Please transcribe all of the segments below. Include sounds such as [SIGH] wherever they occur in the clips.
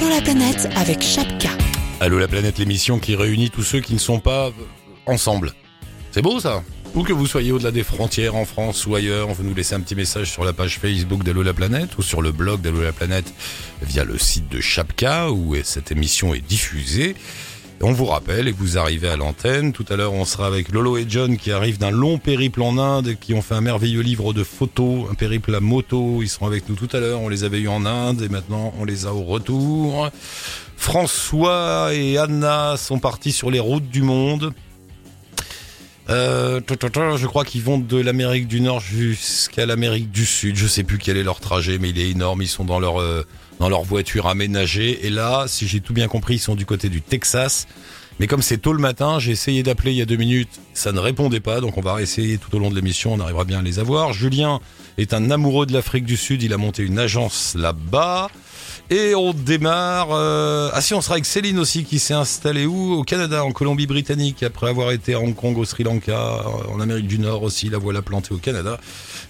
Allô la planète avec Chapka. Allô la planète, l'émission qui réunit tous ceux qui ne sont pas ensemble. C'est beau ça Où que vous soyez au-delà des frontières, en France ou ailleurs, vous nous laissez un petit message sur la page Facebook d'Allo la planète ou sur le blog d'Allo la planète via le site de Chapka où cette émission est diffusée. On vous rappelle et vous arrivez à l'antenne. Tout à l'heure, on sera avec Lolo et John qui arrivent d'un long périple en Inde, qui ont fait un merveilleux livre de photos, un périple à moto. Ils seront avec nous tout à l'heure. On les avait eu en Inde et maintenant on les a au retour. François et Anna sont partis sur les routes du monde. Euh, je crois qu'ils vont de l'Amérique du Nord jusqu'à l'Amérique du Sud. Je sais plus quel est leur trajet, mais il est énorme. Ils sont dans leur euh, dans leur voiture aménagée. Et là, si j'ai tout bien compris, ils sont du côté du Texas. Mais comme c'est tôt le matin, j'ai essayé d'appeler il y a deux minutes, ça ne répondait pas, donc on va essayer tout au long de l'émission, on arrivera bien à les avoir. Julien est un amoureux de l'Afrique du Sud, il a monté une agence là-bas. Et on démarre. Euh... Ah si, on sera avec Céline aussi, qui s'est installée où? Au Canada, en Colombie-Britannique, après avoir été à Hong Kong, au Sri Lanka, en Amérique du Nord aussi. La voilà plantée au Canada.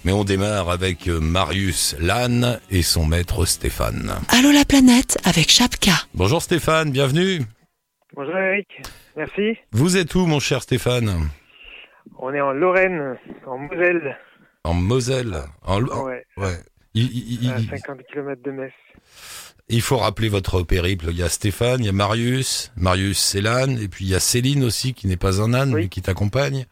Mais on démarre avec euh, Marius Lannes et son maître Stéphane. Allô la planète avec Chapka. Bonjour Stéphane, bienvenue. Bonjour Eric, merci. Vous êtes où mon cher Stéphane? On est en Lorraine, en Moselle. En Moselle en... Ouais. ouais. Il, il, à 50 km de Metz. Il faut rappeler votre périple. Il y a Stéphane, il y a Marius, Marius c'est l'âne, et puis il y a Céline aussi qui n'est pas un âne Oui. mais qui t'accompagne.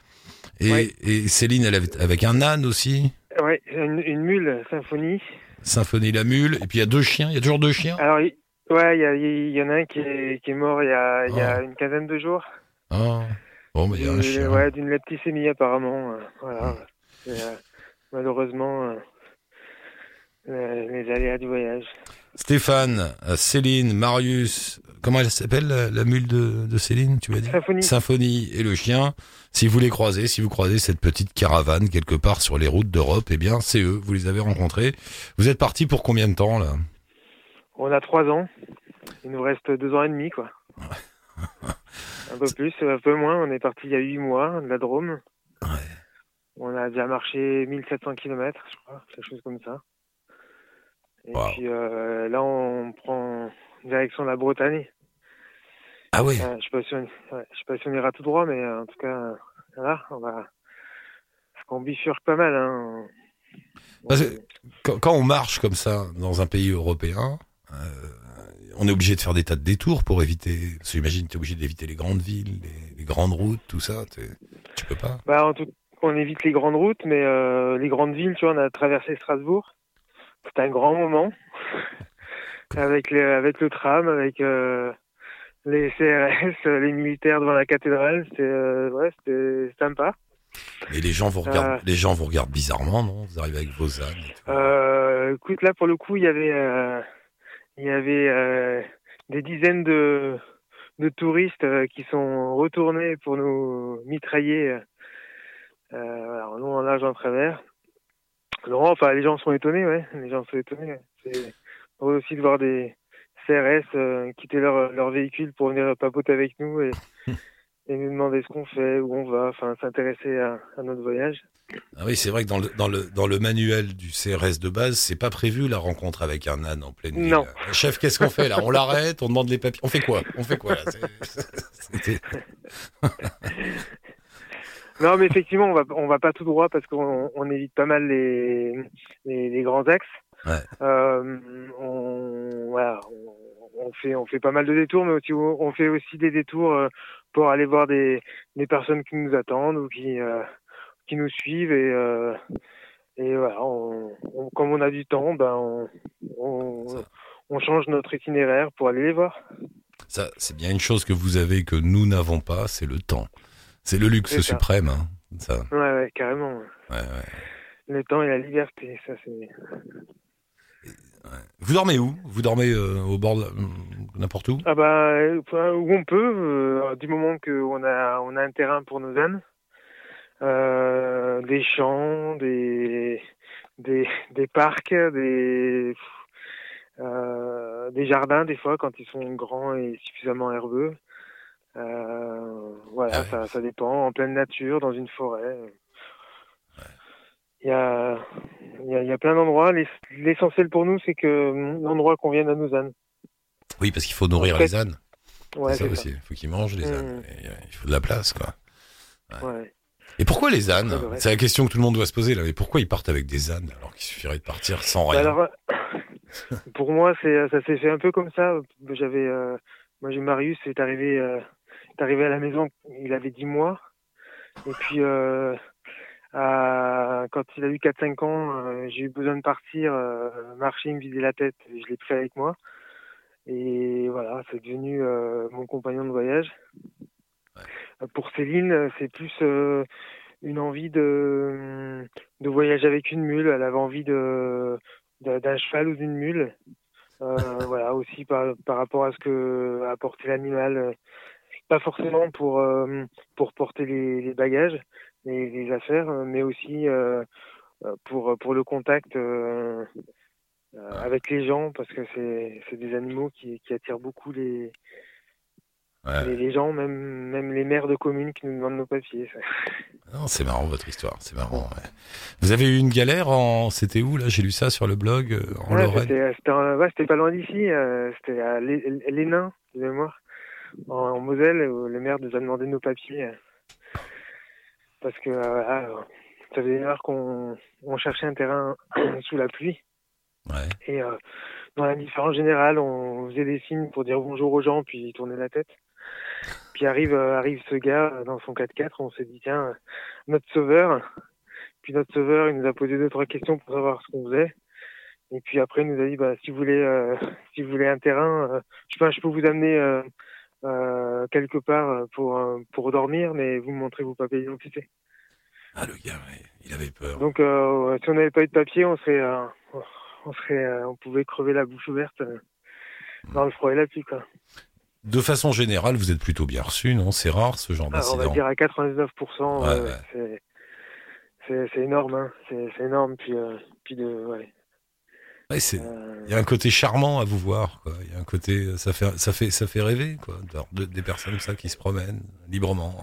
Et, Oui. et Céline, elle est avec un âne aussi, Ouais, une, une mule, symphonie. Symphonie la mule, et puis il y a deux chiens. Il y a toujours deux chiens. Alors, il- ouais, y, y en a un qui est, qui est mort il y a, il y a Oh. une quinzaine de jours. Ah. Bon, mais il y a un chien. ouais, d'une lepticémie apparemment. euh, voilà. Et, euh, malheureusement, euh, les aléas du voyage. Stéphane, Céline, Marius, comment elle s'appelle la, la mule de, de Céline, tu m'as dit Symphonie. Symphonie et le chien. Si vous les croisez, si vous croisez cette petite caravane quelque part sur les routes d'Europe, eh bien c'est eux, vous les avez rencontrés. Vous êtes partis pour combien de temps là? On a trois ans. Il nous reste deux ans et demi, quoi. [LAUGHS] un peu plus, un peu moins. On est parti il y a huit mois de la Drôme. Ouais. On a déjà marché 1700 km, je crois, quelque chose comme ça. Et Wow. puis euh, là, on prend direction la Bretagne. Ah oui. Euh, je on, ouais, je sais pas si on ira tout droit, mais euh, en tout cas, euh, voilà, on va. Qu'on bifurque pas mal. Hein. Parce que- Quand, quand on marche comme ça dans un pays européen, euh, on est obligé de faire des tas de détours pour éviter. Parce que j'imagine tu es obligé d'éviter les grandes villes, les, les grandes routes, tout ça. Tu peux pas. Bah, en tout, on évite les grandes routes, mais euh, les grandes villes, tu vois, on a traversé Strasbourg. C'était un grand moment. avec, le, avec le tram, avec euh, les CRS, euh, les militaires devant la cathédrale. C'était euh, ouais, c'était sympa. Et les gens vous regardent, Euh. les gens vous regardent bizarrement, non? Vous arrivez avec vos ânes. et tout. Euh, écoute, là, pour le coup, il y avait, euh, il y avait euh, des dizaines de, de touristes qui sont retournés pour nous mitrailler euh, en long, en large, en travers. Non, enfin, les gens sont étonnés, ouais. Les gens sont étonnés. C'est drôle aussi de voir des CRS euh, quitter leur, leur véhicule pour venir papoter avec nous et, [LAUGHS] et nous demander ce qu'on fait, où on va, enfin, s'intéresser à, à notre voyage. Ah oui, c'est vrai que dans le, dans, le, dans le manuel du CRS de base, c'est pas prévu la rencontre avec un âne en pleine ville. Non. Euh, Chef, qu'est-ce qu'on fait là? On l'arrête, on demande les papiers. On fait quoi? On fait quoi là? Non, mais effectivement, on va on va pas tout droit parce qu'on on évite pas mal les les, les grands axes. Ouais. Euh, on voilà, on, on fait on fait pas mal de détours, mais aussi on fait aussi des détours euh, pour aller voir des des personnes qui nous attendent ou qui euh, qui nous suivent et euh, et voilà, on, on- comme on a du temps, ben on, change notre itinéraire pour aller les voir. Ça, c'est bien une chose que vous avez que nous n'avons pas, c'est le temps. C'est le luxe suprême. Hein. Ça, Ouais, ouais, carrément. ouais, ouais. Le temps et la liberté, ça c'est. Vous dormez où? Vous dormez euh, au bord de la- n'importe où? Ah bah euh, enfin, où on peut, euh, du moment qu'on a on a un terrain pour nos ânes, euh, des champs, des des des parcs, des des jardins des fois quand ils sont grands et suffisamment herbeux. Voilà, Ah ouais. ça ça dépend. En pleine nature, dans une forêt. Il y a il y a, il y a plein d'endroits. L'ess- L'essentiel pour nous, c'est que hum, l'endroit convienne à nos ânes. Oui, parce qu'il faut nourrir En fait, les ânes. Ouais, c'est ça aussi. Il faut qu'ils mangent les Mhm. ânes. Euh, il faut de la place, quoi. Ouais. Et pourquoi les ânes. C'est la question que tout le monde doit se poser là. Mais pourquoi ils partent avec des ânes alors qu'il suffirait de partir sans Bah rien alors, [LAUGHS] pour moi, c'est ça s'est fait un peu comme ça. J'avais, euh, moi, j'ai Marius, est arrivé, euh, est arrivé à la maison, il avait 10 mois, et puis euh, quand il a eu 4-5 ans, euh, j'ai eu besoin de partir, euh, marcher, me vider la tête, je l'ai pris avec moi. Et voilà, c'est devenu euh, mon compagnon de voyage. Euh, Pour Céline, euh, c'est plus euh, une envie de, de voyager avec une mule. Elle avait envie de d'un cheval ou d'une mule. Euh, [LAUGHS] voilà, aussi par, par rapport à ce que a apporté l'animal. euh, Pas forcément pour, euh, pour porter les, les bagages, les, les affaires, euh, mais aussi euh, euh, pour, pour le contact avec les gens, parce que c'est c'est des animaux qui, qui attirent beaucoup les, Ouais. les, les gens, même, même les maires de communes qui nous demandent nos papiers. ça. Non, c'est marrant votre histoire, c'est marrant. ouais. Vous avez eu une galère en, c'était où là? J'ai lu ça sur le blog en Ouais, Lorraine. c'était pas loin d'ici, euh, c'était à Lénin, de mémoire, en, en Moselle, où le maire nous a demandé nos papiers. Parce que euh, ça faisait une heure qu'on on cherchait un terrain [CLEARS THROAT] sous la pluie. Ouais. Et euh, dans l'indifférence générale, on faisait des signes pour dire bonjour aux gens, puis tourner la tête. Puis arrive, euh, arrive ce gars euh, dans son 4x4, on s'est dit, tiens, notre sauveur. Puis notre sauveur, il nous a posé deux, trois questions pour savoir ce qu'on faisait. Et puis après, il nous a dit, bah, si vous voulez, euh, si vous voulez un terrain, euh, je, peux, je peux vous amener euh, quelque part euh, pour, euh, pour dormir, mais vous me montrez vos papiers d'identité. Ah le gars, ouais, il avait peur. Donc, euh, si on n'avait pas eu de papier, on serait, euh, on serait, on pouvait crever la bouche ouverte euh, dans le froid et la pluie, quoi. De façon générale, vous êtes plutôt bien reçu, non? C'est rare ce genre Alors, on va d'incident. dire à 99%, Ouais, ouais. c'est, énorme, hein. c'est, énorme. Puis, puis de, ouais. Ouais, c'est- euh, Il y a un côté charmant à vous voir. quoi. Il y a un côté, ça fait, ça fait, ça fait rêver, quoi, de- de- des personnes comme ça qui se promènent librement.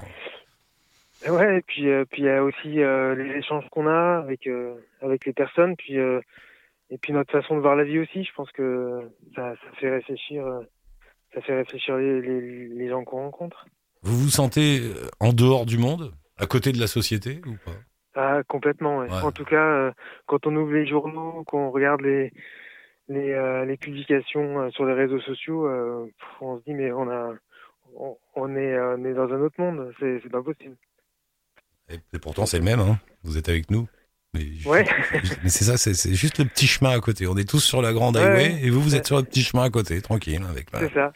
Ouais, et puis euh, puis il y a aussi euh, les échanges qu'on a avec euh, avec les personnes, puis et puis notre façon de voir la vie aussi. Je pense que ça, ça fait réfléchir, ça fait réfléchir les, les, les gens qu'on rencontre. Vous vous sentez en dehors du monde, à côté de la société ou pas? Ah, complètement. ouais. Ouais. En tout cas, euh, quand on ouvre les journaux, qu'on regarde les les, euh, les publications euh, sur les réseaux sociaux, euh, on se dit mais on a on, on est on est dans un autre monde. C'est c'est pas possible. et, et pourtant, c'est le même. Hein. Vous êtes avec nous. Mais, Ouais. [LAUGHS] mais c'est ça, c'est c'est juste le petit chemin à côté. On est tous sur la grande Ouais, highway ouais. et vous, vous êtes sur le petit chemin à côté, tranquille, avec, C'est ça.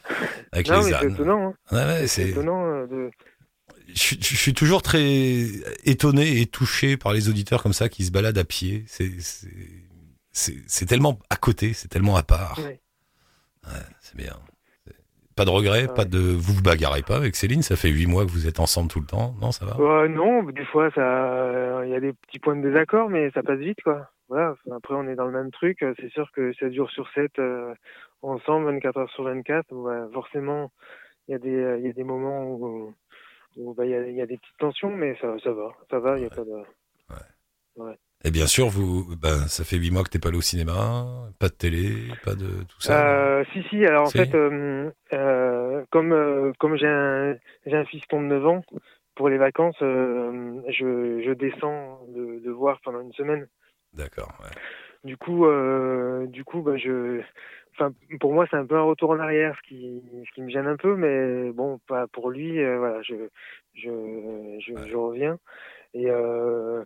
avec non, les c'est étonnant. Hein. C'est. étonnant de. Je, suis- je suis toujours très étonné et touché par les auditeurs comme ça qui se baladent à pied. C'est tellement à côté, c'est tellement à part. Ouais. Ouais, c'est bien. Pas de regret, Ouais. pas de. Vous vous bagarrez pas avec Céline. Ça fait huit mois que vous êtes ensemble tout le temps. Non, ça va. Euh, non, des fois, ça, il y a des petits points de désaccord, mais ça passe vite, quoi. Voilà. Après, on est dans le même truc. C'est sûr que 7 jours sur 7, euh, ensemble, 24 heures sur 24, bah, forcément, y il y a des moments où, où, bah, il y, a, il y a des petites tensions, mais ça, ça va, ça va. Il y a pas de. Et bien sûr, vous, ben, ça fait huit mois que t'es pas allé au cinéma, pas de télé, pas de tout ça. Euh, si, si. Alors, en Si. fait, euh, euh, comme, comme j'ai un, un fiston de 9 ans, pour les vacances, je, je descends de, de voir pendant une semaine. D'accord. ouais. Du coup, du coup, bah, je, enfin, pour moi, c'est un peu un retour en arrière, ce qui, ce qui me gêne un peu, mais bon, pas pour lui. euh, voilà, je, je, je, je reviens. Et euh,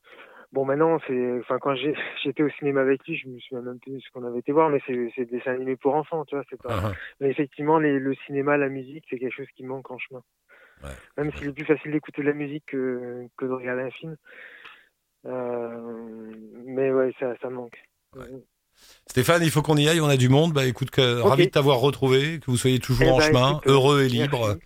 bon, maintenant, c'est, enfin, quand [LAUGHS] j'étais au cinéma avec lui, je me souviens même plus de ce qu'on avait été voir, mais c'est, c'est des dessins animés pour enfants, tu vois, c'est pas. Ah, ah. Mais effectivement, les, le cinéma, la musique, c'est quelque chose qui manque en chemin. Ouais. Même s'il est plus facile d'écouter de la musique que, que de regarder un film. Euh, mais ouais, ça, ça manque. Stéphane, il faut qu'on y aille. On a du monde. Bah, écoute, que, ravi de t'avoir retrouvé, que vous soyez toujours Eh en ben, chemin, écoute, heureux et merci. libre.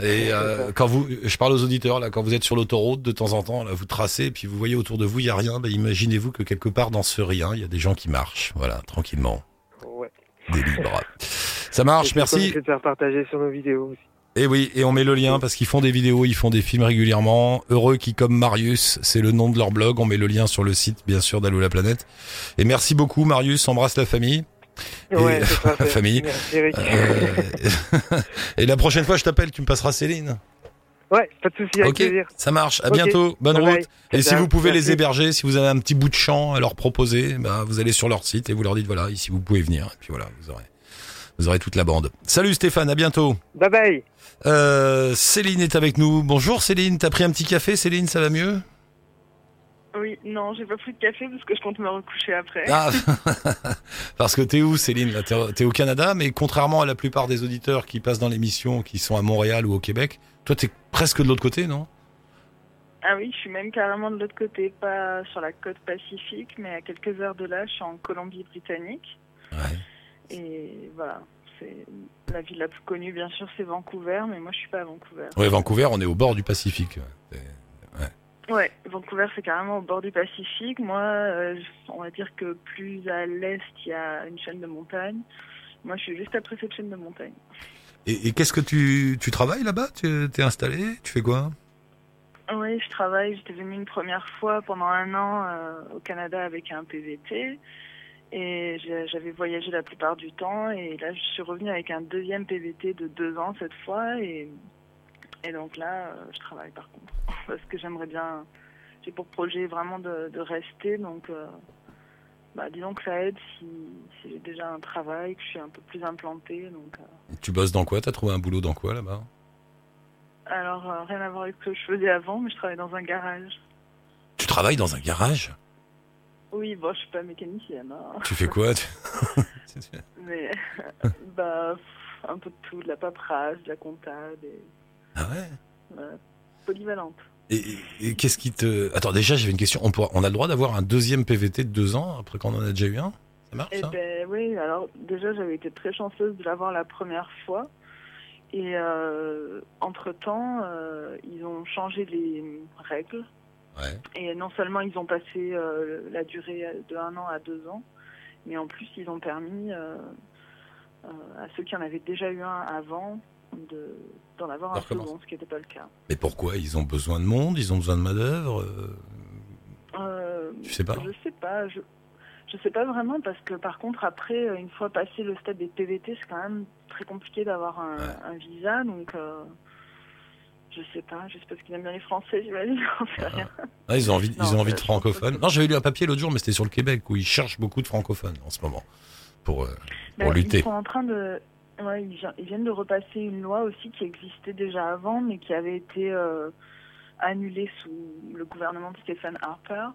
Et euh, quand vous, je parle aux auditeurs là, quand vous êtes sur l'autoroute de temps en temps, là, vous tracez, et puis vous voyez autour de vous, il y a rien. Bah, imaginez-vous que quelque part dans ce rien, il y a des gens qui marchent, voilà, tranquillement, Ouais. des libres. Ça marche, merci. de faire partager sur nos vidéos aussi. Et oui, et on met le lien parce qu'ils font des vidéos, ils font des films régulièrement. Heureux qui comme Marius, c'est le nom de leur blog. On met le lien sur le site, bien sûr, d'Allo la planète. Et merci beaucoup, Marius. Embrasse la famille. Et- Ouais, c'est [LAUGHS] ça, c'est- famille. Merci, Eric. Euh, [LAUGHS] et la prochaine fois, je t'appelle, tu me passeras Céline. Ouais, pas de souci, avec plaisir. ça marche. À bientôt. Bonne Bye route. bye. Et si vous pouvez les héberger, si vous avez un petit bout de champ à leur proposer, bah, vous allez sur leur site et vous leur dites voilà, ici vous pouvez venir. Et puis voilà, vous aurez, vous aurez toute la bande. Salut Stéphane, à bientôt. Bye bye. Euh, Céline est avec nous. Bonjour Céline, t'as pris un petit café Céline, ça va mieux? Oui, non, j'ai pas pris de café parce que je compte me recoucher après. Ah, [LAUGHS] parce que t'es où Céline? T'es au Canada, mais contrairement à la plupart des auditeurs qui passent dans l'émission, qui sont à Montréal ou au Québec, toi t'es presque de l'autre côté, non? Ah oui, je suis même carrément de l'autre côté, pas sur la côte pacifique, mais à quelques heures de là, je suis en Colombie-Britannique. Ouais. Et voilà, la ville la plus connue, bien sûr, c'est Vancouver, mais moi je suis pas à Vancouver. Ouais, Vancouver, on est au bord du Pacifique. Ouais. Vancouver c'est carrément au bord du Pacifique. Moi, euh, on va dire que plus à l'est, il y a une chaîne de montagnes. Moi, je suis juste après cette chaîne de montagnes. Et, et qu'est-ce que tu, tu travailles là-bas? Tu t'es installé? Tu fais quoi? Oui, je travaille. J'étais venue une première fois pendant un an euh, au Canada avec un PVT. Et j'avais voyagé la plupart du temps. Et là, je suis revenue avec un deuxième PVT de deux ans cette fois. Et, et donc là, euh, je travaille par contre. [LAUGHS] Parce que j'aimerais bien. J'ai pour projet vraiment de, de rester. Donc, euh, bah, disons que ça aide si, si j'ai déjà un travail, que je suis un peu plus implantée. Donc, euh, Tu bosses dans quoi? T'as trouvé un boulot dans quoi là-bas? Alors, euh, rien à voir avec ce que je faisais avant, mais je travaille dans un garage. Tu travailles dans un garage? Oui, bon, je suis pas mécanicienne. hein. Tu fais quoi tu- [LAUGHS] Mais [LAUGHS] bah un peu de tout, de la paperasse, de la comptable, et, Ah ouais? Euh, polyvalente. Et, et- et qu'est-ce qui te... Attends, déjà j'avais une question. On, pourra- on a le droit d'avoir un deuxième PVT de deux ans après qu'on en a déjà eu un? Ça marche Eh ben oui, alors déjà j'avais été très chanceuse de l'avoir la première fois. Et euh, entre-temps, euh, ils ont changé les règles. Ouais. Et non seulement ils ont passé euh, la durée de un an à deux ans, mais en plus ils ont permis euh, euh, à ceux qui en avaient déjà eu un avant de d'en avoir un second, ce qui n'était pas le cas. Mais pourquoi? Ils ont besoin de monde? Ils ont besoin de main-d'œuvre? Euh, Euh, Tu sais pas Je sais pas. Je, je sais pas vraiment parce que par contre après, une fois passé le stade des PVT, c'est quand même très compliqué d'avoir un, Ouais. un visa. Donc je sais pas. Pas parce qu'ils aiment bien les Français, j'imagine. [LAUGHS] rien. ah, Ils ont envie, ils ont envie de francophones. Non, j'avais lu un papier l'autre jour, mais c'était sur le Québec où ils cherchent beaucoup de francophones en ce moment pour, euh, pour Ben, lutter. Ils sont en train de. Ouais, ils viennent de repasser une loi aussi qui existait déjà avant, mais qui avait été euh, annulée sous le gouvernement de Stephen Harper.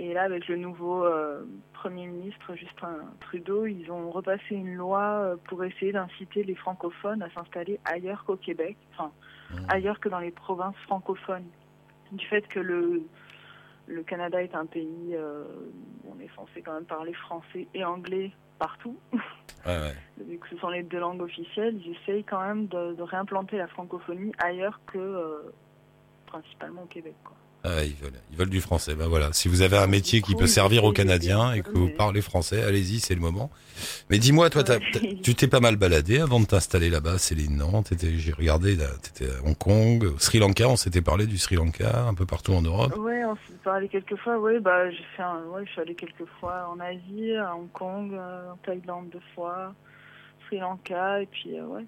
Et là, avec le nouveau euh, Premier ministre Justin Trudeau, ils ont repassé une loi euh, pour essayer d'inciter les francophones à s'installer ailleurs qu'au Québec, enfin Mmh. ailleurs que dans les provinces francophones. Du fait que le, le Canada est un pays euh, où on est censé quand même parler français et anglais partout, [LAUGHS] Ouais, ouais. vu que ce sont les deux langues officielles, ils essayent quand même de, de réimplanter la francophonie ailleurs que euh, principalement au Québec. Quoi. Ah, ils, veulent, ils veulent du français. Ben voilà. Si vous avez un métier qui peut servir aux Canadiens et que vous parlez français, allez-y, c'est le moment. Mais dis-moi, toi, t'as- Ouais. t'as- tu t'es pas mal baladé avant de t'installer là-bas, Céline, non? T'étais- J'ai regardé, là, t'étais à Hong Kong, au Sri Lanka, on s'était parlé du Sri Lanka, un peu partout en Europe. Ouais, on s'est parlé quelques fois. Ouais, bah j'ai fait un, ouais, je suis allée quelques fois en Asie, à Hong Kong, euh, en Thaïlande deux fois, Sri Lanka et puis euh, ouais,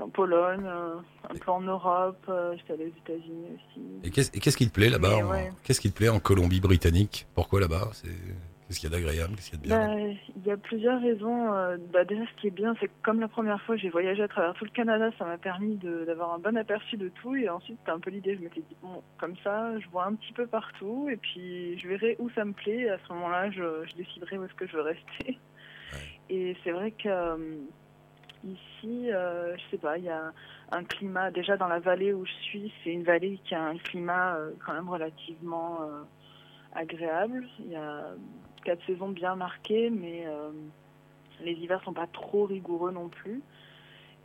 en Pologne, euh, un peu en Europe. euh, J'étais allée aux États-Unis aussi. Et qu'est-ce qui te plaît là-bas ouais. Qu'est-ce qui te plaît en Colombie-Britannique Pourquoi là-bas? Qu'est-ce qu'il y a d'agréable? Qu'est-ce qu'il y a de bien? Bah, il y a plusieurs raisons. euh, Bah, déjà, ce qui est bien, c'est que comme la première fois, j'ai voyagé à travers tout le Canada, ça m'a permis d'avoir un bon aperçu de tout. Et ensuite, c'était un peu l'idée. Je m'étais dit, bon, comme ça, je vois un petit peu partout. Et puis, je verrai où ça me plaît. Et à ce moment-là, je, je déciderai où est-ce que je veux rester. Et c'est vrai que ici, euh, je sais pas, il y a un climat. Déjà, dans la vallée où je suis, c'est une vallée qui a un climat euh, quand même relativement euh, agréable. Il y a quatre saisons bien marquées, mais euh, les hivers sont pas trop rigoureux non plus.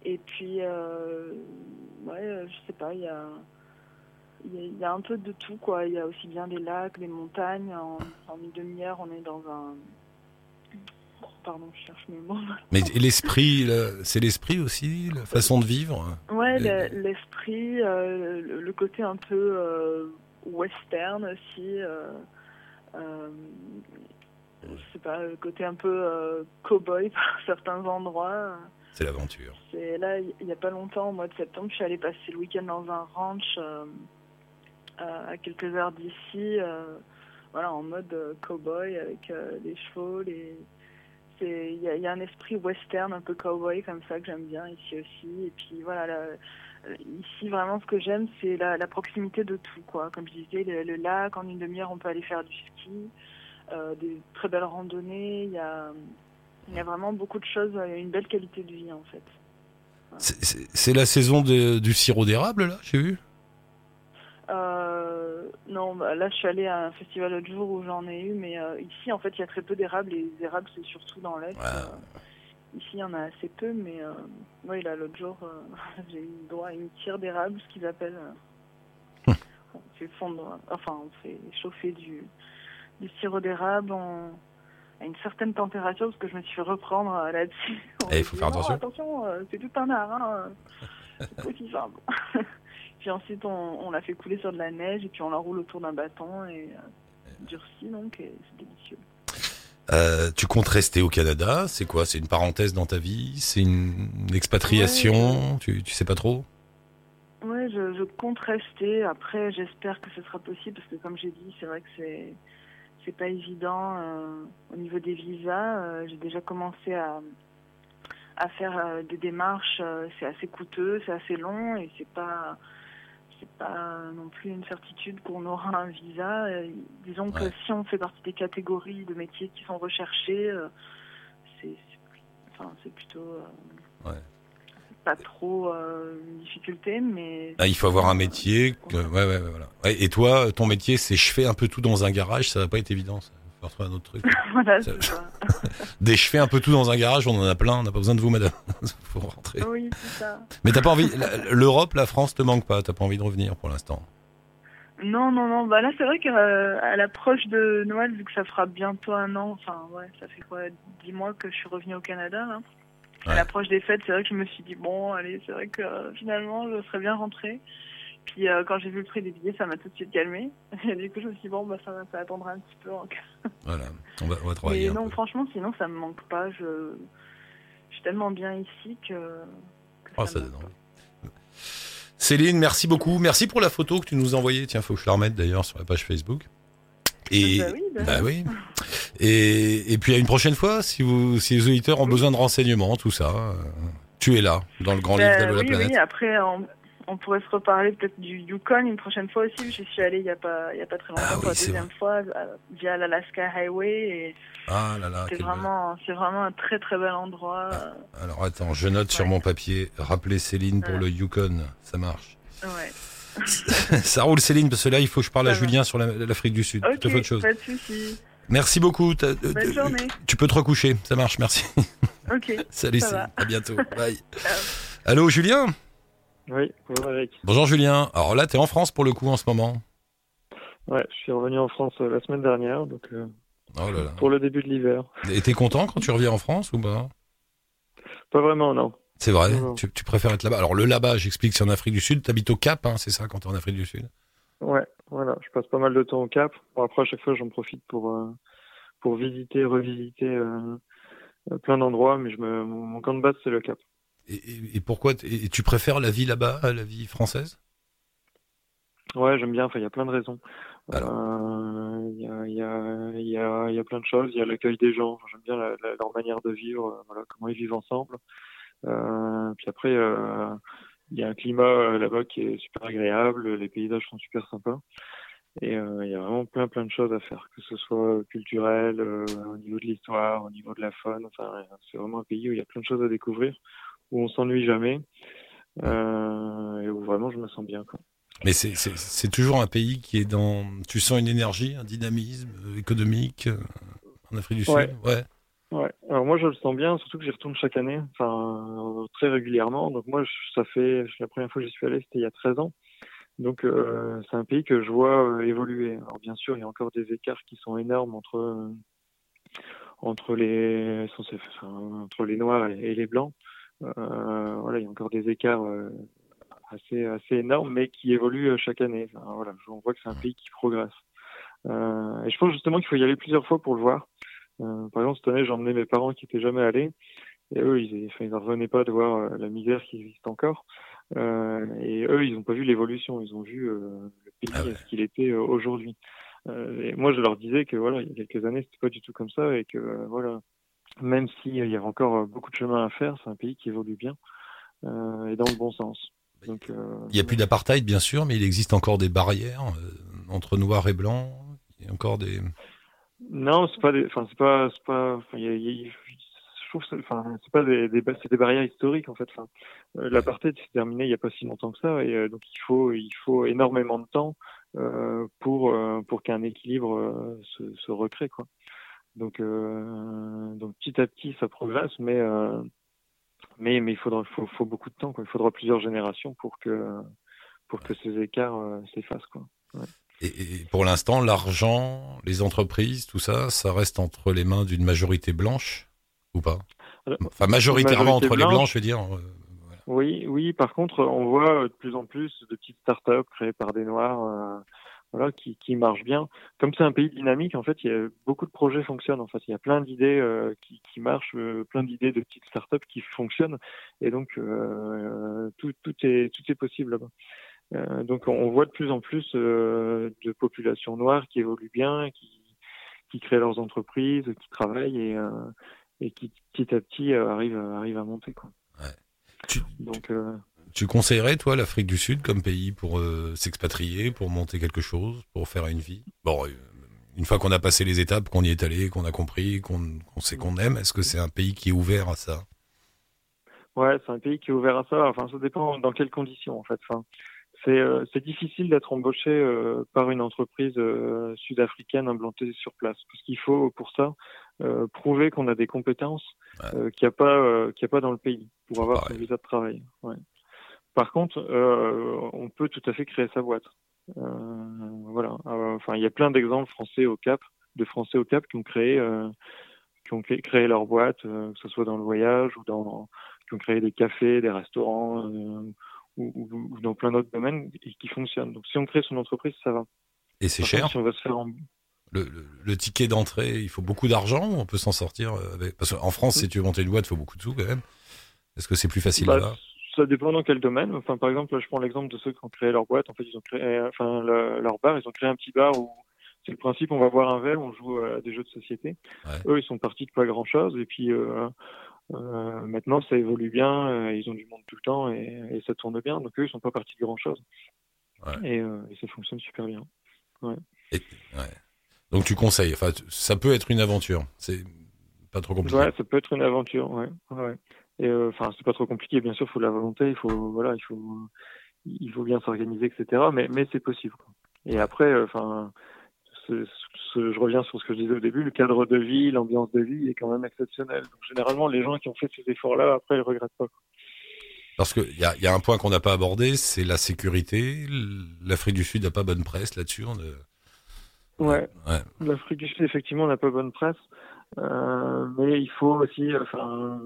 Et puis, ouais, je sais pas, il y a, un peu de tout, quoi. Il y a aussi bien des lacs, des montagnes. En une demi-heure, on est dans un. Pardon, je cherche mes mots. Mais l'esprit, c'est l'esprit aussi, la façon de vivre Ouais, l'esprit, euh, le, côté un peu euh, western aussi. euh, je sais pas, le côté un peu cow-boy [LAUGHS] par certains endroits. C'est l'aventure. C'est là, il n'y a pas longtemps, au mois de septembre, je suis allée passer le week-end dans un ranch euh, à quelques heures d'ici, euh, voilà, en mode cow-boy avec euh, les chevaux, les. Il y, a- un esprit western, un peu cowboy comme ça que j'aime bien ici aussi. Et puis voilà, euh, ici vraiment ce que j'aime, c'est la, proximité de tout, quoi. Comme je disais, le, lac, en une demi-heure, on peut aller faire du ski, euh, des très belles randonnées. Il y a, y a vraiment beaucoup de choses, a une belle qualité de vie en fait. C'est- la saison du sirop d'érable, là, j'ai vu? Euh, non, bah, là je suis allée à un festival l'autre jour où j'en ai eu, mais euh, ici en fait il y a très peu d'érables. Les érables c'est surtout dans l'est. Ouais. Euh, ici il y en a assez peu, mais oui là l'autre jour [LAUGHS] j'ai eu droit à une tire d'érable, ce qu'ils appellent. [LAUGHS] on fait fondre, enfin on fait chauffer du, du sirop d'érable en- à une certaine température parce que je me suis fait reprendre là-dessus. Eh, il faut faire attention. Attention, euh, c'est tout un art. Hein. [LAUGHS] C'est. [LAUGHS] Puis ensuite, on, on la fait couler sur de la neige et puis on la roule autour d'un bâton et euh, durci donc c'est délicieux. Euh, tu comptes rester au Canada? C'est quoi? C'est une parenthèse dans ta vie? C'est une expatriation? Tu, tu sais pas trop? Ouais, je, je compte rester. Après, j'espère que ce sera possible parce que comme j'ai dit, c'est vrai que c'est c'est pas évident euh, au niveau des visas. Euh, j'ai déjà commencé à à faire euh, des démarches. euh, c'est assez coûteux, c'est assez long et c'est pas c'est pas non plus une certitude qu'on aura un visa. Euh, disons que si on fait partie des catégories de métiers qui sont recherchés, c'est enfin c'est plutôt Ouais. pas trop euh, une difficulté, mais Ah, Il faut avoir un métier. que- ouais, ouais, ouais, voilà. Et toi, ton métier, c'est je fais un peu tout dans un garage. Ça va pas être évident. Ça. Retrouver un autre truc. [LAUGHS] voilà, Ça-. [LAUGHS] Des fais un peu tout dans un garage. On en a plein. On n'a pas besoin de vous, madame. [LAUGHS] faut rentrer. Oui, c'est ça. Mais t'as pas envie. L'Europe, la France te manque pas. T'as pas envie de revenir pour l'instant. Non, non, non. Bah là, c'est vrai qu'à l'approche de Noël, vu que ça fera bientôt un an, enfin, ouais, ça fait quoi, dix mois que je suis revenue au Canada, là. Ouais. À l'approche des fêtes, c'est vrai que je me suis dit, bon, allez, c'est vrai que euh, finalement, je serais bien rentrée. Puis euh, quand j'ai vu le prix des billets, ça m'a tout de suite calmé. [LAUGHS] Et du coup, je me suis dit, bon, bah, ça, ça attendra un petit peu encore. [LAUGHS] Voilà. On va, on va travailler. Un non, peu. franchement, sinon, ça me manque pas. Je, je suis tellement bien ici que. que Oh, ça manque donne. Céline, merci beaucoup. Merci pour la photo que tu nous as envoyée. Tiens, faut que je la remette d'ailleurs sur la page Facebook. Et Bah oui, bah bah oui. [LAUGHS] Et, et puis à une prochaine fois, si vous, si les auditeurs ont besoin de renseignements, tout ça, euh, tu es là dans le grand livre Bah, d'Allo la oui, planète. oui, après, on, on pourrait se reparler peut-être du Yukon une prochaine fois aussi. J'y suis allée il n'y a, pas- il y a pas très longtemps Ah oui, la deuxième fois euh, via l'Alaska Highway. Et Ah là là. c'est vraiment, c'est vraiment un très très bel endroit. bel- Alors attends, je note sur mon papier. Rappeler Céline pour Ouais. le Yukon, ça marche. ouais. [LAUGHS] ça roule Céline parce que là il faut que je parle à va. Julien sur la- l'Afrique du Sud. Ok, Tout à fait autre chose. pas de souci. Merci beaucoup. Euh, Bonne euh, journée. Tu peux te recoucher, ça marche. Merci. Ok. [LAUGHS] Salut Ça Céline. va. À bientôt. Bye. [LAUGHS] Ciao. Allô Julien? Oui, bonjour Eric. Bonjour Julien. Alors là, t'es en France pour le coup en ce moment. Ouais, je suis revenu en France euh, la semaine dernière, donc euh, Oh là là. pour le début de l'hiver. Et t'es content quand tu reviens en France ou pas? Pas vraiment, non. C'est vrai? Tu, tu préfères être là-bas? Alors le là-bas, j'explique, c'est en Afrique du Sud. T'habites au Cap, hein, c'est ça, quand t'es en Afrique du Sud? Ouais, voilà, je passe pas mal de temps au Cap. Bon, après, à chaque fois, j'en profite pour euh, pour visiter, revisiter euh, plein d'endroits, mais je me, mon, mon camp de base, c'est le Cap. Et, et- et pourquoi et tu préfères la vie là-bas à la vie française? Ouais, j'aime bien. Enfin, il y a plein de raisons. Euh, Il y, a, y, a, y, a, y a plein de choses. Il y a l'accueil des gens. Enfin, j'aime bien la, la- leur manière de vivre. euh, Voilà, comment ils vivent ensemble. Euh, puis après, euh, il y a un climat là-bas qui est super agréable. Les paysages sont super sympas. Et il y a vraiment plein plein de choses à faire, que ce soit culturel, au niveau de l'histoire, au niveau de la faune. Enfin, c'est vraiment un pays où il y a plein de choses à découvrir, où on s'ennuie jamais, euh, et où vraiment je me sens bien. Quoi. Mais c'est- toujours un pays qui est dans. Tu sens une énergie, un dynamisme euh, économique euh, en Afrique du Sud? Ouais. Ouais. Alors moi je le sens bien, surtout que j'y retourne chaque année, enfin très régulièrement. Donc moi je- ça fait la première fois que j'y suis allé, c'était il y a 13 ans. Donc euh, c'est un pays que je vois euh, évoluer. Alors bien sûr, il y a encore des écarts qui sont énormes entre euh, entre les entre les noirs et, et les blancs. Euh, voilà, il y a encore des écarts euh, assez assez énormes, mais qui évoluent euh, chaque année. Enfin, voilà, on voit que c'est un pays qui progresse. Euh, et je pense justement qu'il faut y aller plusieurs fois pour le voir. Euh, par exemple, cette année, j'ai emmené mes parents qui étaient jamais allés. Et eux, ils, enfin, ils revenaient pas de voir la misère qui existe encore. Euh, et eux, ils n'ont pas vu l'évolution. Ils ont vu euh, le pays Ah ouais. ce qu'il était euh, aujourd'hui. Euh, et moi, je leur disais que voilà, il y a quelques années, c'était pas du tout comme ça, et que voilà, même s'il y avait encore euh, beaucoup de chemin à faire, c'est un pays qui évolue bien euh, et dans le bon sens. Donc, euh, Il n'y a plus d'apartheid, bien sûr, mais il existe encore des barrières euh, entre noir et blanc. Il y a encore des. Non, c'est pas enfin c'est pas, c'est pas, y a- il y a- je trouve, enfin c'est pas des, des, c'est des barrières historiques en fait. Enfin, euh, l'apartheid s'est terminé il y a pas si longtemps que ça, et euh, donc il faut, il faut énormément de temps euh, pour euh, pour qu'un équilibre euh, se, se recrée quoi. Donc euh, donc petit à petit ça progresse, mais euh, mais mais il faudra, faut, faut beaucoup de temps quoi. Il faudra plusieurs générations pour que pour que ces écarts euh, s'effacent quoi. Et, et pour l'instant, l'argent, les entreprises, tout ça, ça reste entre les mains d'une majorité blanche ou pas? Enfin, majoritairement majorité entre les blancs, je veux dire. voilà. Oui, oui. Par contre, on voit de plus en plus de petites startups créées par des noirs, voilà, qui, qui marchent bien. Comme c'est un pays dynamique, en fait, il y a beaucoup de projets fonctionnent. En fait, il y a plein d'idées euh, qui, qui marchent, euh, plein d'idées de petites startups qui fonctionnent, et donc euh, tout, tout est tout est possible là-bas. Euh, donc, on voit de plus en plus euh, de populations noires qui évoluent bien, qui qui créent leurs entreprises, qui travaillent et euh, et qui petit à petit euh, arrivent arrivent à monter quoi. Tu, Donc euh, tu conseillerais, toi, l'Afrique du Sud comme pays pour euh, s'expatrier, pour monter quelque chose, pour faire une vie? Bon, euh, une fois qu'on a passé les étapes, qu'on y est allé, qu'on a compris, qu'on sait qu'on aime, est-ce que c'est un pays qui est ouvert à ça? Ouais, c'est un pays qui est ouvert à ça. Enfin, ça dépend dans quelles conditions, en fait. Enfin, c'est euh, difficile d'être embauché euh, par une entreprise euh, sud-africaine implantée sur place, parce qu'il faut pour ça prouver qu'on a des compétences qu'il n'y a pas qu'il y a pas dans le pays pour avoir son visa de travail. Ouais. Par contre, euh, on peut tout à fait créer sa boîte. Euh, voilà. Euh, Enfin, il y a plein d'exemples français au Cap, de Français au Cap qui ont créé qui ont cré- créé leur boîte, que ce soit dans le voyage ou dans qui ont créé des cafés, des restaurants ou, ou- ou dans plein d'autres domaines et qui fonctionnent. Donc si on crée son entreprise, ça va. Et c'est cher contre, si on va se faire en... le, le- le ticket d'entrée, il faut beaucoup d'argent ou on peut s'en sortir avec... Parce qu'en France, si tu veux monter une boîte, il faut beaucoup de sous quand même. Est-ce que c'est plus facile Bah, là-bas? Ça dépend dans quel domaine. Enfin, par exemple, là, je prends l'exemple de ceux qui ont créé leur boîte. En fait, ils ont créé, enfin, le- leur bar. Ils ont créé un petit bar où c'est le principe. On va boire un verre, on joue à des jeux de société. Ouais. Eux, ils sont partis de pas grand chose. Et puis euh, euh, maintenant, ça évolue bien. euh, ils ont du monde tout le temps et, et ça tourne bien. Donc eux, ils sont pas partis de grand chose. Ouais. Et, euh, et ça fonctionne super bien. Et-. Donc tu conseilles. Enfin, ça peut être une aventure. C'est pas trop compliqué. Ouais, ça peut être une aventure. Ouais, euh, enfin, c'est pas trop compliqué. Bien sûr, il faut de la volonté. Il faut, voilà, il faut, il faut bien s'organiser, etc. Mais, mais c'est possible. Et après, euh, enfin, je reviens sur ce que je disais au début. Le cadre de vie, l'ambiance de vie est quand même exceptionnel. Donc, généralement, les gens qui ont fait ces efforts-là, après, ils regrettent pas. Parce qu'il y a, y a un point qu'on n'a pas abordé, c'est la sécurité. L'Afrique du Sud n'a pas bonne presse là-dessus. on, euh, Ouais. ouais. L'Afrique du Sud, effectivement, n'a pas bonne presse. Euh, mais il faut aussi, euh, enfin,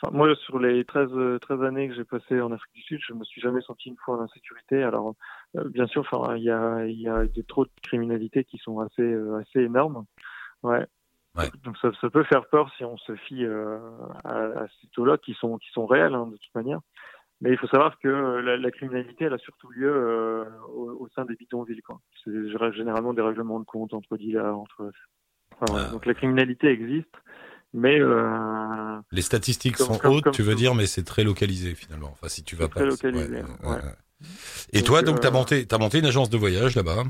enfin, moi, sur les 13, euh, 13 années que j'ai passées en Afrique du Sud, je me suis jamais senti une fois en insécurité. Alors, euh, bien sûr, enfin, il y a, y a des trop de criminalité qui sont assez, euh, assez énormes. Ouais. Ouais. Donc, ça, ça peut faire peur si on se fie euh, à, à ces taux-là qui sont, qui sont réels, hein, de toute manière. Mais il faut savoir que euh, la, la criminalité, elle a surtout lieu euh, au, au sein des bidonvilles. quoi. C'est généralement des règlements de compte entre dealers, entre. Enfin. Ah. Donc la criminalité existe, mais euh, Les statistiques Comme- sont comme- hautes, comme tu veux dire, mais c'est très localisé finalement. Enfin, si tu vas pas. très localisé, ouais, ouais. ouais. Et Donc, toi, donc, t'as euh, monté, t'as monté une agence de voyage là-bas.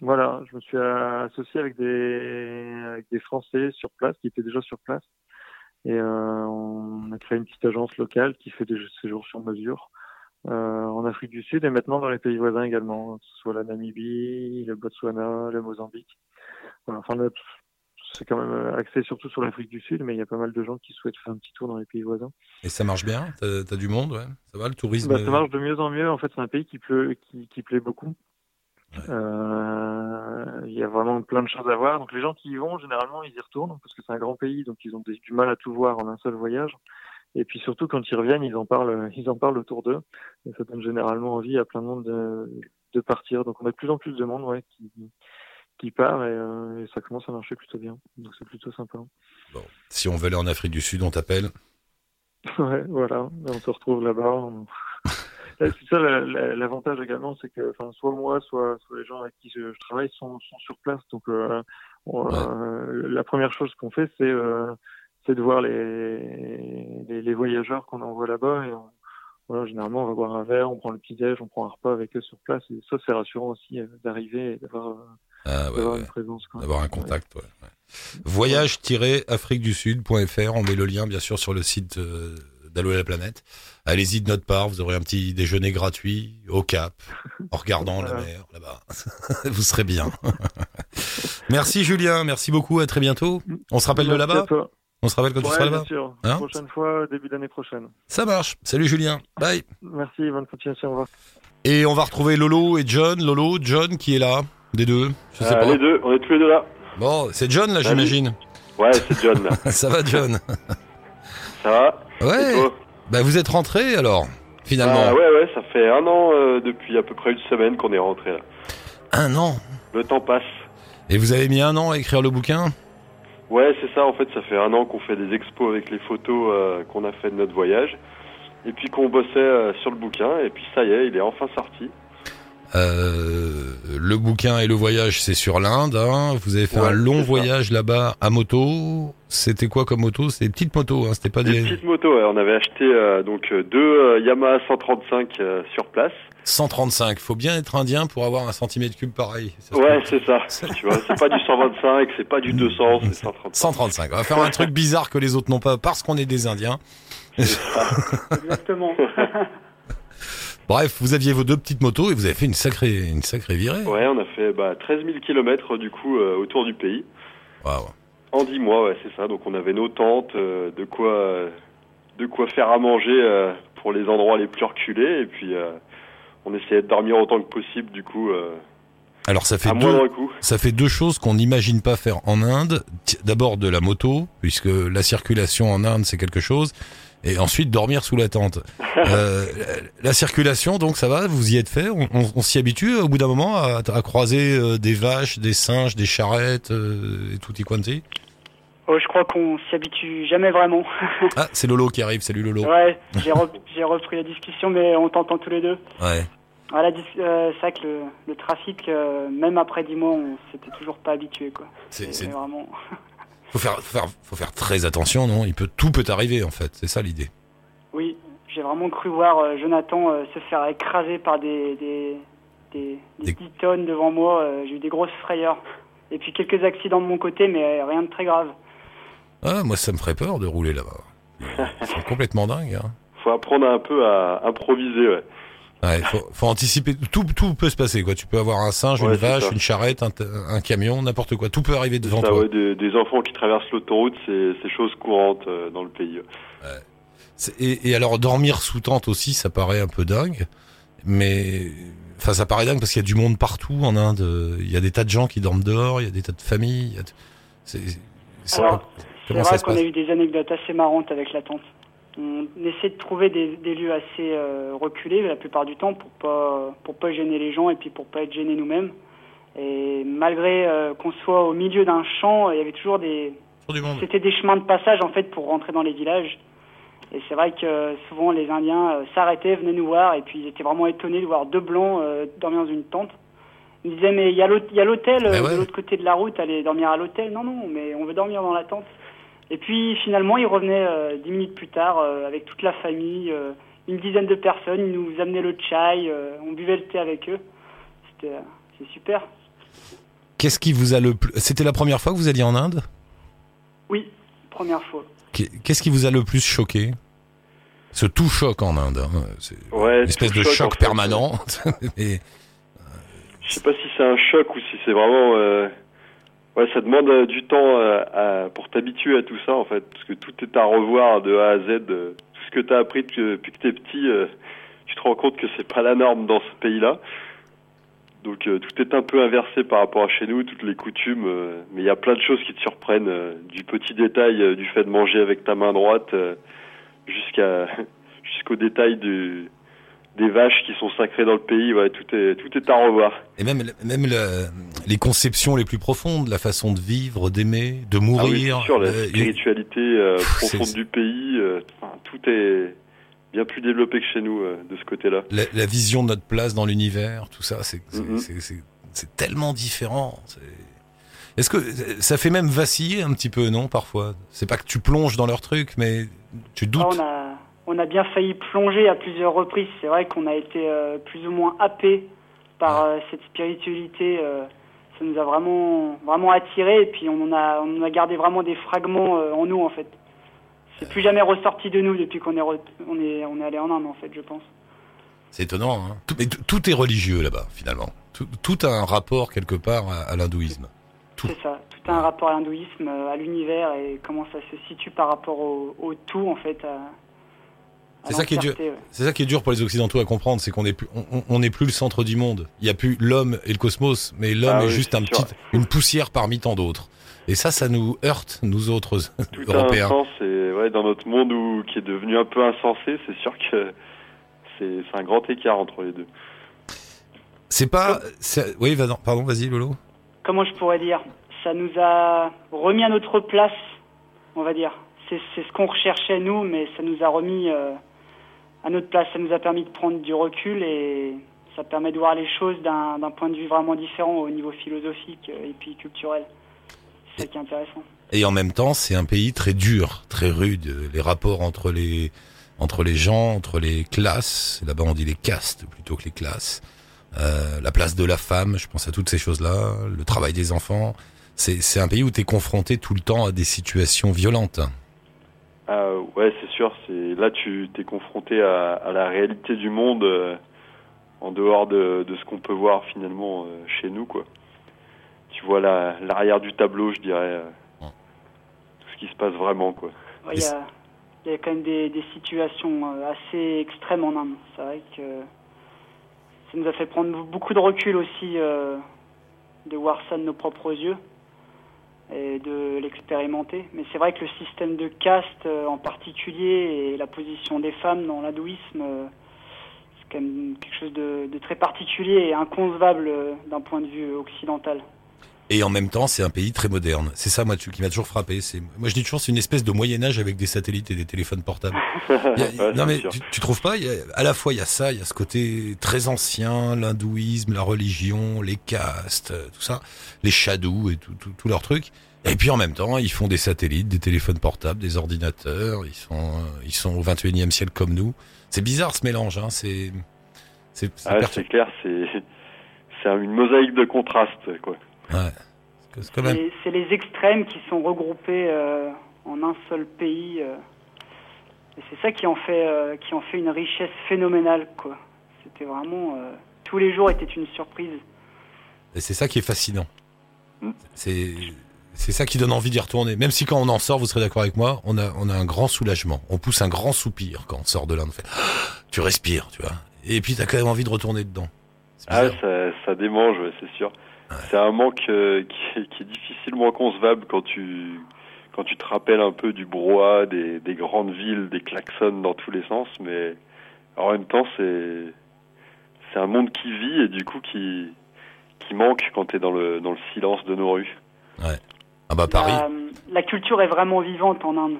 voilà, je me suis associé avec des, avec des Français sur place qui étaient déjà sur place, et euh, on a créé une petite agence locale qui fait des séjours sur mesure. euh, en Afrique du Sud et maintenant dans les pays voisins également, que ce soit la Namibie, le Botswana, le Mozambique. Voilà, enfin, c'est quand même axé surtout sur l'Afrique du Sud, mais il y a pas mal de gens qui souhaitent faire un petit tour dans les pays voisins. Et ça marche bien? T'as as du monde, ouais Ça va, le tourisme Bah, ça marche de mieux en mieux. En fait, c'est un pays qui, pleut, qui, qui plaît beaucoup. Ouais. Euh, Il y a vraiment plein de choses à voir. Donc les gens qui y vont, généralement, ils y retournent parce que c'est un grand pays, donc ils ont des- du mal à tout voir en un seul voyage. Et puis surtout, quand ils reviennent, ils en parlent, [LAUGHS] ils en parlent autour d'eux. Et ça donne généralement envie à plein de monde de, de partir. Donc on a de plus en plus de monde, ouais, qui, qui part et, euh, et ça commence à marcher plutôt bien. Donc c'est plutôt sympa. Bon. Si on veut aller en Afrique du Sud, on t'appelle. [LAUGHS] Ouais, voilà, on se retrouve là-bas. on- [LAUGHS] C'est ça la- la- l'avantage également, c'est que soit moi, soit, soit les gens avec qui je, je travaille sont, sont sur place. Donc euh, on- Ouais. euh, la première chose qu'on fait, c'est c'est de voir les, les, les voyageurs qu'on envoie là-bas. Et on- voilà, généralement, on va boire un verre, on prend le petit-déj, on prend un repas avec eux sur place. Et ça, c'est rassurant aussi euh, d'arriver et d'avoir euh, Ah, ouais, d'avoir ouais. une présence. D'avoir un contact, ouais. Voyage-afriquedusud.fr, on met le lien bien sûr sur le site euh, d'Allo la planète. Allez-y de notre part, vous aurez un petit déjeuner gratuit au Cap, [LAUGHS] en regardant la mer là-bas. [LAUGHS] vous serez bien. [LAUGHS] merci Julien, merci beaucoup, à très bientôt. On se rappelle de Merci là-bas. On se rappelle quand tu seras bien là-bas sûr. Hein Prochaine fois, début d'année prochaine. Ça marche. Salut Julien, bye. Merci, bonne continuation. Au revoir. Et on va retrouver Lolo et John. Lolo, John qui est là, des deux, je sais Euh, pas. les deux, on est tous les deux là. Bon, c'est John là, j'imagine. Ouais, c'est John là. [LAUGHS] Ça va John? Ça va? Ouais. Bah vous êtes rentré alors, finalement. Ah ouais, ouais, ça fait un an euh, depuis à peu près une semaine qu'on est rentré là. Un an? Le temps passe. Et vous avez mis un an à écrire le bouquin? Ouais, c'est ça, en fait, ça fait un an qu'on fait des expos avec les photos euh, qu'on a fait de notre voyage. Et puis qu'on bossait euh, sur le bouquin, et puis ça y est, il est enfin sorti. Euh, Le bouquin et le voyage, c'est sur l'Inde. Hein. Vous avez fait Ouais, un long c'est voyage là-bas à moto. C'était quoi comme moto? C'était des petites motos, hein. c'était pas Des des petites motos, ouais, on avait acheté euh, donc euh, deux euh, Yamaha 135 euh, sur place. 135. Faut bien être indien pour avoir un centimètre cube pareil. Ça Ouais, c'est ça. [LAUGHS] tu vois, c'est pas du 125, c'est pas du 200, c'est [LAUGHS] 135. 135. On va faire un truc bizarre que les autres n'ont pas parce qu'on est des Indiens. [LAUGHS] Exactement. Bref, vous aviez vos deux petites motos et vous avez fait une sacrée, une sacrée virée. Ouais, on a fait bah, 13 000 km du coup euh, autour du pays. Waouh. En 10 mois, ouais, c'est ça. Donc on avait nos tentes, euh, de quoi euh, de quoi faire à manger euh, pour les endroits les plus reculés et puis on essayait de dormir autant que possible du coup Alors ça fait deux, ça fait deux choses qu'on n'imagine pas faire en Inde. D'abord de la moto, puisque la circulation en Inde c'est quelque chose, et ensuite dormir sous la tente. [LAUGHS] Euh, la circulation, donc ça va, vous y êtes fait. On, on- on s'y habitue au bout d'un moment à, à croiser euh, des vaches, des singes, des charrettes euh, et tutti quanti? Oh, je crois qu'on s'y habitue jamais vraiment. [LAUGHS] Ah, c'est Lolo qui arrive. Salut Lolo. ouais, j'ai re- [LAUGHS] j'ai repris la discussion, mais on t'entend tous les deux. Ouais. Voilà, euh, c'est vrai que le, le trafic, euh, même après 10 mois, on s'était toujours pas habitué, quoi. C'est- vraiment. Faut faire, faut faire, faut faire très attention, non? Il peut, tout peut arriver en fait. C'est ça l'idée. Oui, j'ai vraiment cru voir euh, Jonathan euh, se faire écraser par des, des, des, des Des- 10 tonnes devant moi. euh, j'ai eu des grosses frayeurs. Et puis quelques accidents de mon côté, mais rien de très grave. Ah, moi ça me ferait peur de rouler là-bas. Sont [LAUGHS] complètement dingues. Hein. Faut apprendre un peu à improviser. Ouais. Ouais, faut, faut anticiper. Tout, tout peut se passer, quoi. Tu peux avoir un singe, Ouais, une vache, ça. une charrette, un, un camion, n'importe quoi. Tout peut arriver devant Ça, toi. ouais, des, des enfants qui traversent l'autoroute, c'est c'est chose courante euh, dans le pays. C'est- Et, et alors, dormir sous tente aussi, ça paraît un peu dingue. Mais, enfin, ça paraît dingue parce qu'il y a du monde partout en Inde. Il y a des tas de gens qui dorment dehors, il y a des tas de familles. il y a de- c'est- c'est- Alors, C'est comment ça vrai se qu'on a eu des anecdotes assez marrantes avec la tente. On essaie de trouver des, des lieux assez euh, reculés la plupart du temps pour pas pour pas gêner les gens et puis pour pas être gênés nous-mêmes. Et malgré euh, qu'on soit au milieu d'un champ, il y avait toujours des c'était des chemins de passage en fait pour rentrer dans les villages. Et c'est vrai que souvent les Indiens euh, s'arrêtaient, venaient nous voir et puis ils étaient vraiment étonnés de voir deux blancs dormir dans une tente. Ils me disaient mais il y a l'hôtel ouais. de l'autre côté de la route, allez dormir à l'hôtel. Non non, mais on veut dormir dans la tente. Et puis finalement ils revenaient euh, dix minutes plus tard euh, avec toute la famille, euh, une dizaine de personnes. Ils nous amenaient le chai, euh, on buvait le thé avec eux. C'était euh, c'est super. Qu'est-ce qui vous a le plus. C'était la première fois que vous alliez en Inde? Oui, première fois. Qu'est- Qu'est-ce qui vous a le plus choqué? Ce tout choc en Inde. hein. C'est Ouais, une espèce de choc, choc en fait. permanent. [LAUGHS] Et- Je sais pas si c'est un choc ou si c'est vraiment. euh, Ouais, ça demande euh, du temps euh, pour t'habituer à tout ça en fait, parce que tout est à revoir de A à Z. euh, tout ce que t'as appris depuis depuis que t'es petit, euh, tu te rends compte que c'est pas la norme dans ce pays-là. Donc euh, tout est un peu inversé par rapport à chez nous, toutes les coutumes, euh, mais il y a plein de choses qui te surprennent, euh, du petit détail euh, du fait de manger avec ta main droite euh, jusqu'à [LAUGHS] jusqu'au détail du des vaches qui sont sacrées dans le pays. Ouais, tout est tout est à revoir. Et même même le- les conceptions les plus profondes, la façon de vivre, d'aimer, de Ah oui, mourir. sûr, la euh, spiritualité euh, Pff, profonde du pays, euh, tout est bien plus développé que chez nous euh, de ce côté-là. la, la vision de notre place dans l'univers, tout ça, c'est Mhm. c'est tellement différent. Est-ce que ça fait même vaciller un petit peu, non, parfois? C'est pas que tu plonges dans leur truc, mais tu Ah, doutes. on, a, on a bien failli plonger à plusieurs reprises. C'est vrai qu'on a été euh, plus ou moins happé par euh, cette spiritualité. euh, ça nous a vraiment, vraiment attiré et puis on en a, on a gardé vraiment des fragments euh, en nous en fait. C'est plus jamais ressorti de nous depuis qu'on est, on est, on est allé en Inde en fait, je pense. C'est étonnant. Hein tout, mais tout- est religieux là-bas, finalement. Tout, tout a un rapport quelque part à, à l'hindouisme. Tout. C'est ça. Tout a un rapport à l'hindouisme, euh, à l'univers et comment ça se situe par rapport au, au tout en fait. à C'est ça qui est dur. ouais. C'est ça qui est dur pour les Occidentaux à comprendre, c'est qu'on n'est plus, on, on n'est plus le centre du monde. Il y a plus l'homme et le cosmos, mais l'homme Ah est oui, juste c'est un sûr. petit, une poussière parmi tant d'autres. Et ça, ça nous heurte, nous autres Tout a un Européens. sens et ouais, dans notre monde où, qui est devenu un peu insensé, c'est sûr que c'est c'est un grand écart entre les deux. C'est pas, c'est- oui, pardon, vas-y, Lolo. comment je pourrais dire? Ça nous a remis à notre place, on va dire. C'est c'est ce qu'on recherchait nous, mais ça nous a remis euh, à notre place. Ça nous a permis de prendre du recul et ça permet de voir les choses d'un point de vue vraiment différent au niveau philosophique euh, et puis culturel. C'est ça qui est intéressant. Et en même temps, c'est un pays très dur, très rude. Les rapports entre les entre les gens, entre les classes. Là-bas, on dit les castes plutôt que les classes. Euh, la place de la femme, je pense à toutes ces choses-là. Le travail des enfants. C'est un pays où tu es confronté tout le temps à des situations violentes. Ah ouais, c'est sûr. C'est là tu t'es confronté à, à la réalité du monde euh, en dehors de, de ce qu'on peut voir finalement euh, chez nous quoi. Tu vois la- l'arrière du tableau, je dirais, euh, tout ce qui se passe vraiment quoi. Ouais, Il y, a, il y a quand même des, des situations euh, assez extrêmes en Inde. C'est vrai que ça nous a fait prendre beaucoup de recul aussi euh, de voir ça de nos propres yeux et de l'expérimenter. Mais c'est vrai que le système de caste euh, en particulier et la position des femmes dans l'hindouisme, euh, c'est quand même quelque chose de, de très particulier et inconcevable euh, d'un point de vue occidental. Et en même temps, c'est un pays très moderne. C'est ça, moi, qui m'a toujours frappé. C'est, moi, je dis toujours, c'est une espèce de Moyen Âge avec des satellites et des téléphones portables. [LAUGHS] A- Ouais, non mais tu, tu trouves pas il y a- À la fois il y a ça, il y a ce côté très ancien, l'hindouisme, la religion, les castes, euh, tout ça, les shadows et tout, tout, tout leur truc. Et puis en même temps, ils font des satellites, des téléphones portables, des ordinateurs. Ils sont, euh, ils sont au 21e siècle comme nous. C'est bizarre ce mélange. Hein, c'est, c'est, c'est Ah, c'est clair, c'est c'est une mosaïque de contrastes quoi. Ouais. C'est- même. Les extrêmes qui sont regroupés euh, en un seul pays. euh. et c'est ça qui en fait euh, qui en fait une richesse phénoménale quoi. C'était vraiment euh, tous les jours étaient une surprise. Et c'est ça qui est fascinant. Mm. C'est c'est ça qui donne envie d'y retourner. Même si quand on en sort, vous serez d'accord avec moi, on a on a un grand soulagement. On pousse un grand soupir quand on sort de là. On fait, [GASPS] tu respires, tu vois. Et puis t'as quand même envie de retourner dedans. Ah, ça, ça démange, c'est sûr. C'est un manque euh, qui, est, qui est difficilement concevable quand tu quand tu te rappelles un peu du brouhaha des, des grandes villes, des klaxons dans tous les sens, mais en même temps c'est c'est un monde qui vit et du coup qui qui manque quand tu es dans le dans le silence de nos rues. Ah bah Paris. La, la culture est vraiment vivante en Inde.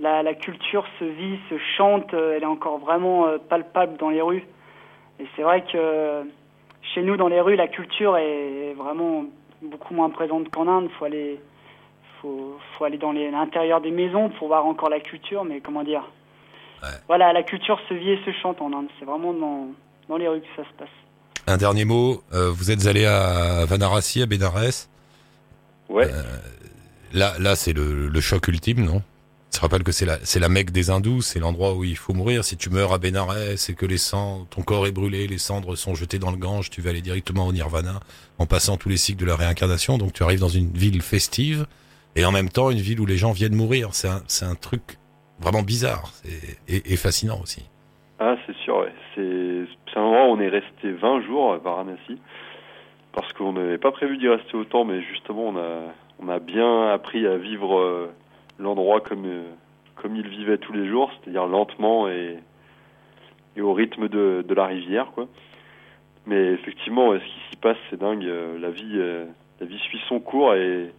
La, la culture se vit, se chante, euh, elle est encore vraiment euh, palpable dans les rues. Et c'est vrai que euh, chez nous, dans les rues, la culture est vraiment beaucoup moins présente qu'en Inde. Faut aller, faut, faut aller dans l'intérieur des maisons pour voir encore la culture. Mais comment dire? Ouais. Voilà, la culture se vit et se chante en Inde. C'est vraiment dans, dans les rues que ça se passe. Un dernier mot. euh, vous êtes allé à Vanarasi, à Bénarès. Ouais. Là, là, c'est le, le choc ultime, non? Tu te rappelles que c'est la, la Mecque des hindous, c'est l'endroit où il faut mourir. Si tu meurs à Bénarès et que les cendres, ton corps est brûlé, les cendres sont jetées dans le Gange, tu vas aller directement au Nirvana en passant tous les cycles de la réincarnation. Donc tu arrives dans une ville festive et en même temps une ville où les gens viennent mourir. C'est un, un truc vraiment bizarre et fascinant aussi. Ah, c'est sûr, ouais. C'est c'est un endroit où on est resté 20 jours à Varanasi parce qu'on n'avait pas prévu d'y rester autant, mais justement, on a, on a bien appris à vivre euh, l'endroit comme, euh, comme il vivait tous les jours, c'est-à-dire lentement et, et au rythme de, de la rivière, quoi. Mais effectivement, ce qui s'y passe, c'est dingue. euh, La vie, euh, la vie suit son cours et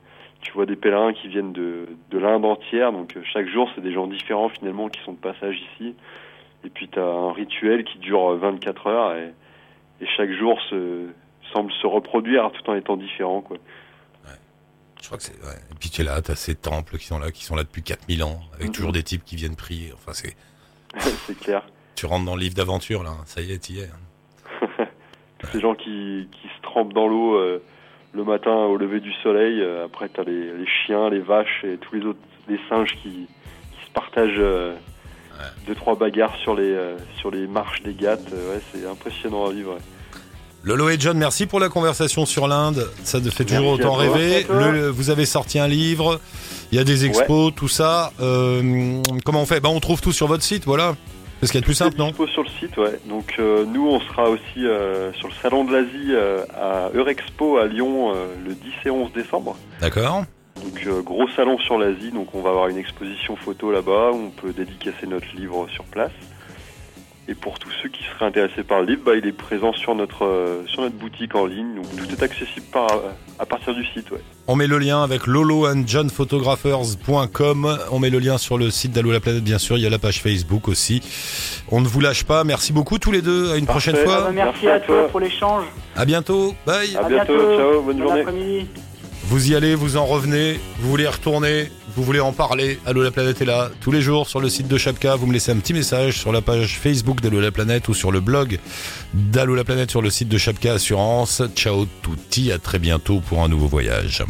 tu vois des pèlerins qui viennent de, de l'Inde entière. Donc chaque jour, c'est des gens différents finalement qui sont de passage ici. Et puis tu as un rituel qui dure euh, 24 heures et, et chaque jour se, semble se reproduire tout en étant différent. Quoi. Je crois que c'est. Ouais. Et puis tu es là, t'as ces temples qui sont là, qui sont là depuis 4000 ans, avec Mhm. toujours des types qui viennent prier. Enfin, c'est. [LAUGHS] c'est clair. Tu rentres dans le livre d'aventure là. Ça y est, t'y es. [LAUGHS] Tous ces gens qui, qui se trempent dans l'eau euh, le matin au lever du soleil. euh, après, tu as les, les chiens, les vaches et tous les autres, les singes qui, qui se partagent euh, deux, trois bagarres sur les, euh, sur les marches des gâtes. Ouais, c'est impressionnant à vivre. Lolo et John, merci pour la conversation sur l'Inde. Ça te fait toujours Merci autant rêver. Le- vous avez sorti un livre. Il y a des expos, tout ça. Euh, comment on fait? Bah, On trouve tout sur votre site, voilà. C'est ce qu'il y a de plus simple, non? sur le site, ouais. Donc euh, nous, on sera aussi euh, sur le salon de l'Asie à Eurexpo à Lyon le 10 et 11 décembre. D'accord. Donc euh, gros salon sur l'Asie, donc on va avoir une exposition photo là-bas, où on peut dédicacer notre livre sur place. Et pour tous ceux qui seraient intéressés par le livre, bah, il est présent sur notre euh, sur notre boutique en ligne, donc tout est accessible par, à partir du site, ouais. On met le lien avec lolo and johnphotographers.com. On met le lien sur le site d'Allo la planète, bien sûr. Il y a la page Facebook aussi. On ne vous lâche pas. Merci beaucoup tous les deux. À une Parfait. prochaine Ah fois. bah, merci, Merci à à toi toi. pour l'échange. À bientôt. Bye. À bientôt, ciao, bonne journée. Vous y allez, vous en revenez, vous voulez y retourner, vous voulez en parler. Allô la planète est là tous les jours sur le site de Chapka. Vous me laissez un petit message sur la page Facebook d'Allo la planète ou sur le blog d'Allo la planète sur le site de Chapka Assurance. Ciao touti, à très bientôt pour un nouveau voyage.